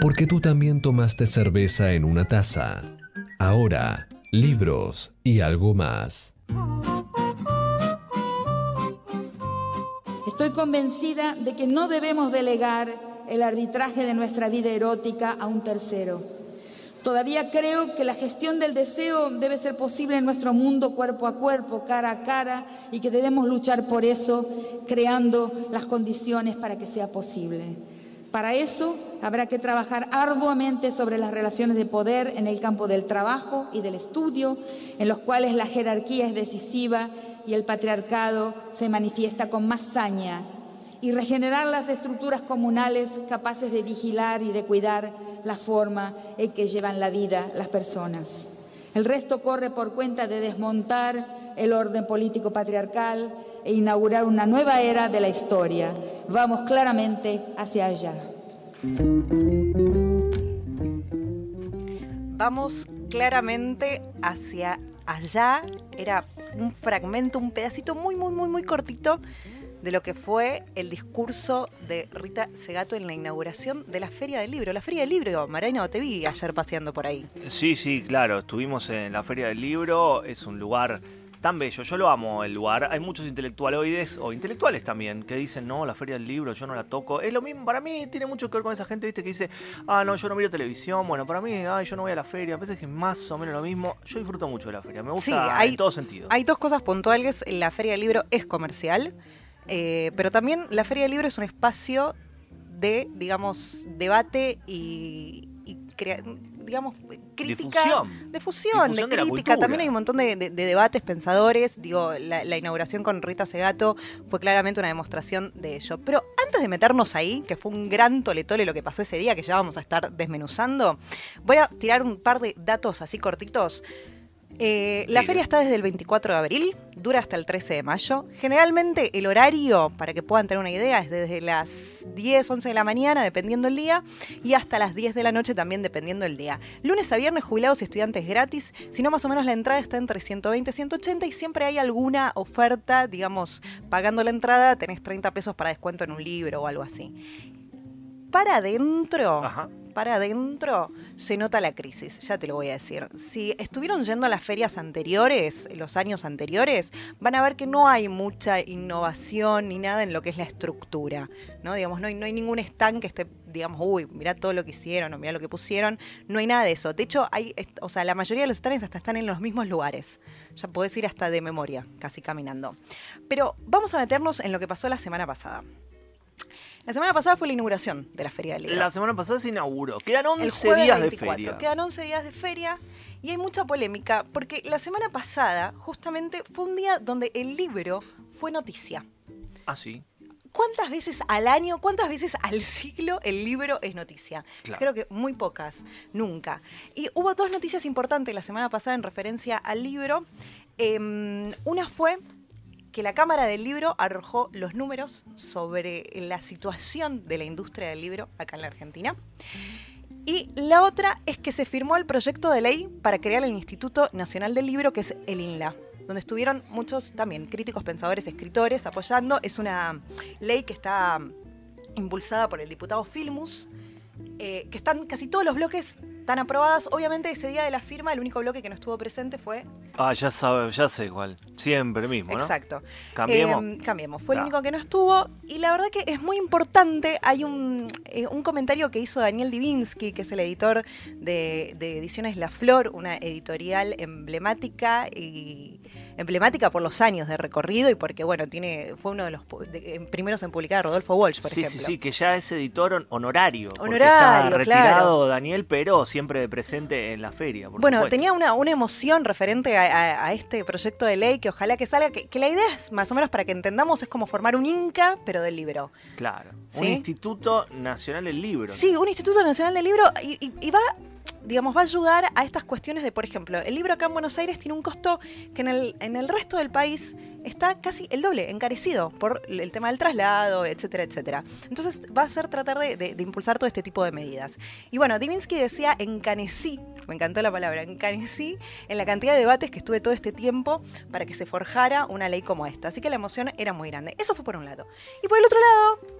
porque tú también tomaste cerveza en una taza. Ahora, libros y algo más. Estoy convencida de que no debemos delegar el arbitraje de nuestra vida erótica a un tercero. Todavía creo que la gestión del deseo debe ser posible en nuestro mundo cuerpo a cuerpo, cara a cara, y que debemos luchar por eso, creando las condiciones para que sea posible. Para eso habrá que trabajar arduamente sobre las relaciones de poder en el campo del trabajo y del estudio, en los cuales la jerarquía es decisiva y el patriarcado se manifiesta con más saña, y regenerar las estructuras comunales capaces de vigilar y de cuidar la forma en que llevan la vida las personas. El resto corre por cuenta de desmontar el orden político patriarcal e inaugurar una nueva era de la historia. Vamos claramente hacia allá. Vamos claramente hacia allá. Era un fragmento, un pedacito muy, muy, muy, muy cortito de lo que fue el discurso de Rita Segato en la inauguración de la Feria del Libro. La Feria del Libro, Marino, te vi ayer paseando por ahí. Sí, sí, claro, estuvimos en la Feria del Libro, es un lugar tan bello, yo lo amo el lugar. Hay muchos intelectualoides o intelectuales también que dicen, no, la feria del libro yo no la toco. Es lo mismo, para mí tiene mucho que ver con esa gente, viste, que dice, ah, no, yo no miro televisión. Bueno, para mí, ay, yo no voy a la feria. A veces que es más o menos lo mismo. Yo disfruto mucho de la feria, me gusta hay, en todo sentido. Hay dos cosas puntuales. La feria del libro es comercial. Eh, pero también la Feria del Libro es un espacio de, digamos, debate y, digamos, crítica. Difusión. De fusión, de, crítica. También hay un montón de, debates, pensadores. Digo, la, inauguración con Rita Segato fue claramente una demostración de ello. Pero antes de meternos ahí, que fue un gran toletole lo que pasó ese día, que ya vamos a estar desmenuzando, voy a tirar un par de datos así cortitos. Eh, la feria está desde el 24 de abril, dura hasta el 13 de mayo. Generalmente el horario, para que puedan tener una idea, es desde las 10, 11 de la mañana, dependiendo el día, y hasta las 10 de la noche también dependiendo el día. Lunes a viernes, jubilados y estudiantes gratis, si no más o menos la entrada está entre 120 y 180 y siempre hay alguna oferta, digamos, pagando la entrada tenés 30 pesos para descuento en un libro o algo así. Para adentro, para adentro se nota la crisis, ya te lo voy a decir. Si estuvieron yendo a las ferias anteriores, los años anteriores, van a ver que no hay mucha innovación ni nada en lo que es la estructura, ¿no? Digamos, no hay, ningún stand que esté, digamos, uy, mira todo lo que hicieron o mira lo que pusieron, no hay nada de eso. De hecho, hay, o sea, la mayoría de los stands hasta están en los mismos lugares. Ya podés ir hasta de memoria, casi caminando. Pero vamos a meternos en lo que pasó la semana pasada. La semana pasada fue la inauguración de la Feria del Libro. La semana pasada se inauguró. Quedan 11 días de feria. Quedan 11 días de feria y hay mucha polémica porque la semana pasada justamente fue un día donde el libro fue noticia. Ah, sí. ¿Cuántas veces al año, cuántas veces al siglo el libro es noticia? Creo que muy pocas, nunca. Y hubo dos noticias importantes la semana pasada en referencia al libro. Em, una fue que la Cámara del Libro arrojó los números sobre la situación de la industria del libro acá en la Argentina. Y la otra es que se firmó el proyecto de ley para crear el Instituto Nacional del Libro, que es el INLA, donde estuvieron muchos también críticos, pensadores, escritores apoyando. Es una ley que está impulsada por el diputado Filmus, eh, que están casi todos los bloques están aprobadas. Obviamente ese día de la firma el único bloque que no estuvo presente fue... Ah, ya sabe, ya sé cuál. Siempre mismo, ¿no? Exacto. Cambiemos. Em, cambiemos. Fue el único que no estuvo. Y la verdad que es muy importante. Hay un, eh, un comentario que hizo Daniel Divinsky, que es el editor de, de Ediciones La Flor, una editorial emblemática y emblemática por los años de recorrido y porque, bueno, tiene fue uno de los primeros en publicar Rodolfo Walsh, por ejemplo. Sí, sí, que ya es editor honorario. Honorario, está retirado Daniel, pero siempre presente en la feria. bueno, tenía una, una, emoción referente a, este proyecto de ley que ojalá que salga, que, la idea es más o menos para que entendamos, es como formar un Inca, pero del libro. Claro, un Instituto Nacional del Libro. Sí, un Instituto Nacional del Libro y va digamos, va a ayudar a estas cuestiones de, por ejemplo, el libro acá en Buenos Aires tiene un costo que en el, en el resto del país está casi el doble, encarecido por el tema del traslado, etcétera, etcétera. Entonces va a ser tratar de, impulsar todo este tipo de medidas. Y bueno, Divinsky decía, encanecí, me encantó la palabra, encanecí en la cantidad de debates que estuve todo este tiempo para que se forjara una ley como esta. Así que la emoción era muy grande. Eso fue por un lado. Y por el otro lado,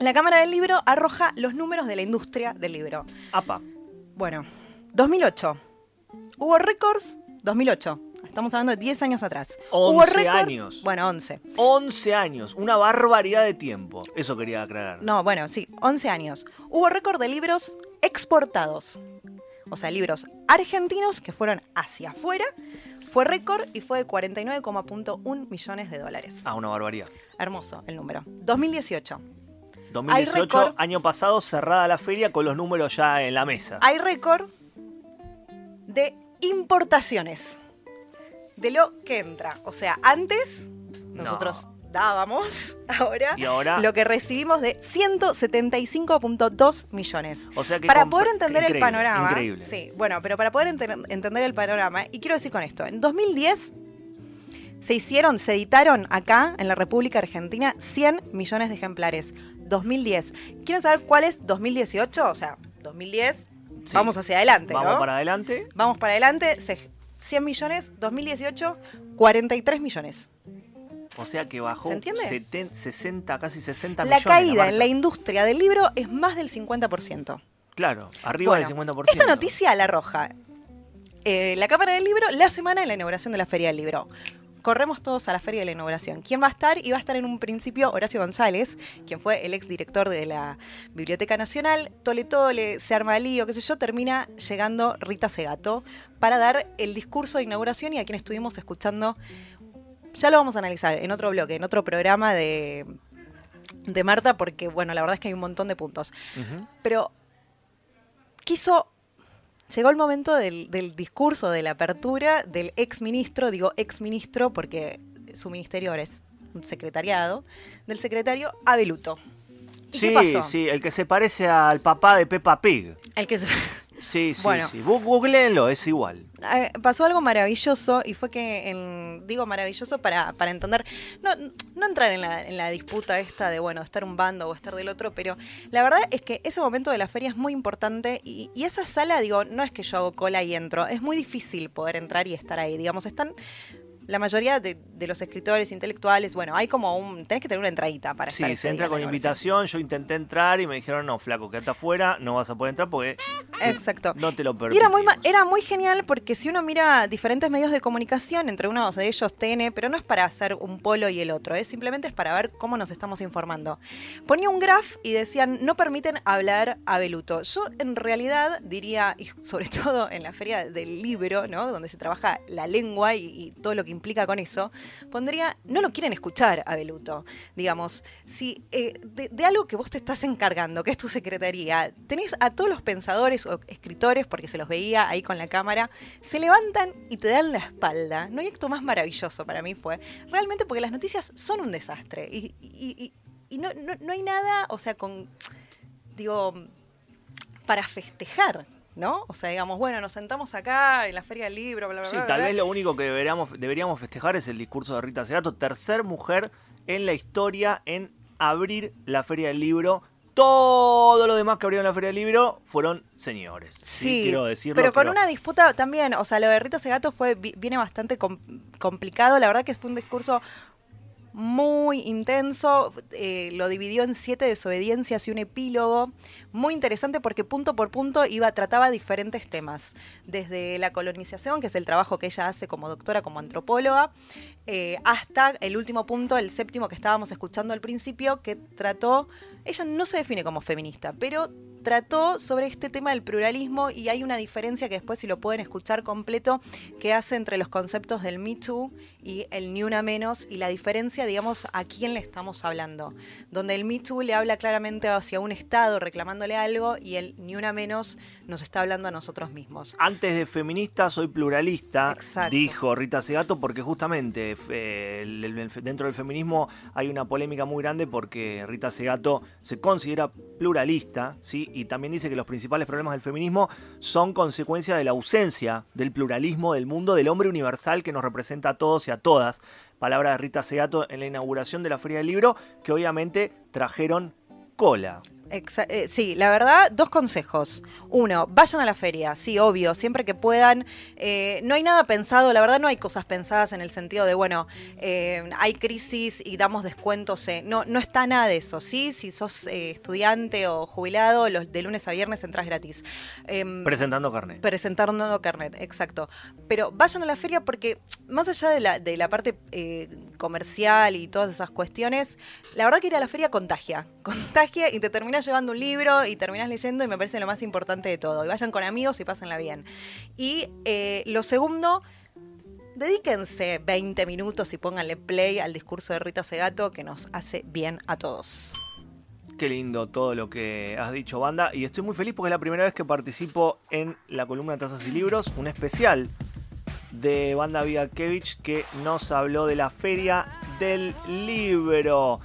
La Cámara del Libro arroja los números de la industria del libro. Apa. Bueno, 2008. Hubo récords. 2008. Estamos hablando de 10 años atrás. Hubo 11 récords- años. Bueno, 11. 11 años, una barbaridad de tiempo. Eso quería aclarar. No, bueno, sí, 11 años. Hubo récord de libros exportados. O sea, libros argentinos que fueron hacia afuera. Fue récord y fue de 49,1 millones de dólares. Ah, una barbaridad. Hermoso el número. 2018. 2018, récord. año pasado, cerrada la feria con los números ya en la mesa. Hay récord de importaciones. De lo que entra. O sea, antes nosotros dábamos, ahora, Y ahora- lo que recibimos de 175.2 millones. O sea que para poder entender el panorama. increíble. Sí, bueno, pero para poder entender el panorama, y quiero decir con esto, en 2010 se hicieron, se editaron acá en la República Argentina 100 millones de ejemplares. 2010. ¿Quieren saber cuál es 2018? O sea, 2010, Sí. vamos hacia adelante, Vamos ¿no? para adelante. Vamos para adelante, se- 100 millones, 2018, 43 millones. O sea que bajó ¿Se entiende? 70, 60, casi 60 La millones. caída en la industria del libro es más del 50%. Claro, arriba Bueno, del 50%. Esta noticia la arroja eh, la Cámara del Libro la semana de la inauguración de la Feria del Libro. Corremos todos a la Feria de la Inauguración. ¿Quién va a estar? Y va a estar en un principio Horacio González, quien fue el exdirector de la Biblioteca Nacional. Tole Tole, se arma lío, qué sé yo, termina llegando Rita Segato para dar el discurso de inauguración y a quien estuvimos escuchando. Ya lo vamos a analizar en otro bloque, en otro programa de, de Marta, porque bueno, la verdad es que hay un montón de puntos. Pero quiso. Llegó el momento del, del discurso, de la apertura del ex ministro, digo ex ministro porque su ministerio ahora es un secretariado, del secretario Abeluto. ¿Y Sí, qué pasó? sí, el que se parece al papá de Peppa Pig. El que se- Sí, sí, Bueno. sí. Googleenlo, es igual. Eh, pasó algo maravilloso y fue que, en- digo maravilloso para, para entender, no, no entrar en la, en la disputa esta de, bueno, estar un bando o estar del otro, pero la verdad es que ese momento de la feria es muy importante y, y esa sala, digo, no es que yo hago cola y entro, es muy difícil poder entrar y estar ahí, digamos, están... La mayoría de, de los escritores intelectuales, bueno, hay como un. Tenés que tener una entradita para estar Sí, ese se entra con invitación. Yo intenté entrar y me dijeron, no, flaco, quédate afuera, no vas a poder entrar porque Exacto. no te lo Y permitimos. era muy, era muy genial porque si uno mira diferentes medios de comunicación, entre uno de ellos TN, pero no es para hacer un polo y el otro, es simplemente es para ver cómo nos estamos informando. Ponía un graph y decían, no permiten hablar a Beluto. Yo en realidad diría, y sobre todo en la feria del libro, ¿no? donde se trabaja la lengua y, y todo lo que implica con eso, pondría, no lo quieren escuchar a Beluto. Digamos, si eh, de, algo que vos te estás encargando, que es tu secretaría, tenés a todos los pensadores o escritores, porque se los veía ahí con la cámara, se levantan y te dan la espalda. No hay acto más maravilloso para mí fue. Realmente porque las noticias son un desastre. Y- y no, no- no hay nada, o sea, con, digo, para festejar. ¿No? O sea, digamos, bueno, nos sentamos acá en la Feria del Libro, bla, bla, Sí, bla, tal bla. vez lo único que deberíamos, deberíamos festejar es el discurso de Rita Segato, tercer mujer en la historia en abrir la Feria del Libro. Todos los demás que abrieron la Feria del Libro fueron señores. Sí, Sí, quiero decirlo. pero con quiero- una disputa también, o sea, lo de Rita Segato fue, vi- viene bastante com- complicado, la verdad que fue un discurso muy intenso, eh, lo dividió en siete desobediencias y un epílogo, muy interesante porque punto por punto iba, trataba diferentes temas, desde la colonización, que es el trabajo que ella hace como doctora, como antropóloga, eh, hasta el último punto, el séptimo que estábamos escuchando al principio, que trató, ella no se define como feminista, pero trató sobre este tema del pluralismo y hay una diferencia que después si lo pueden escuchar completo que hace entre los conceptos del Me Too y el Ni Una Menos y la diferencia, digamos, a quién le estamos hablando. Donde el Me Too le habla claramente hacia un Estado reclamándole algo y el Ni Una Menos nos está hablando a nosotros mismos. Antes de feminista soy pluralista, Exacto. dijo Rita Segato, porque justamente dentro del feminismo hay una polémica muy grande porque Rita Segato se considera pluralista, ¿sí? y también dice que los principales problemas del feminismo son consecuencia de la ausencia del pluralismo del mundo del hombre universal que nos representa a todos y a todas. Palabra de Rita Segato en la inauguración de la Feria del Libro, que obviamente trajeron cola. Eh, sí, la verdad, dos consejos. Uno, vayan a la feria, sí, obvio, siempre que puedan. Eh, no hay nada pensado, la verdad no hay cosas pensadas en el sentido de, bueno, eh, hay crisis y damos descuentos. no, no está nada de eso, ¿sí? Si sos estudiante o jubilado, los, de lunes a viernes entras gratis. Em, presentando carnet. Presentando carnet, exacto. Pero vayan a la feria porque, más allá de la, de la parte comercial y todas esas cuestiones, la verdad que ir a la feria contagia. Contagia y te terminas llevando un libro y terminas leyendo y me parece lo más importante de todo. Y vayan con amigos y pásenla bien. Y eh, lo segundo, dedíquense 20 minutos y pónganle play al discurso de Rita Segato que nos hace bien a todos. Qué lindo todo lo que has dicho, banda. Y estoy muy feliz porque es la primera vez que participo en la columna Tazas y Libros, un especial de Banda Kevich que nos habló de la Feria del Libro.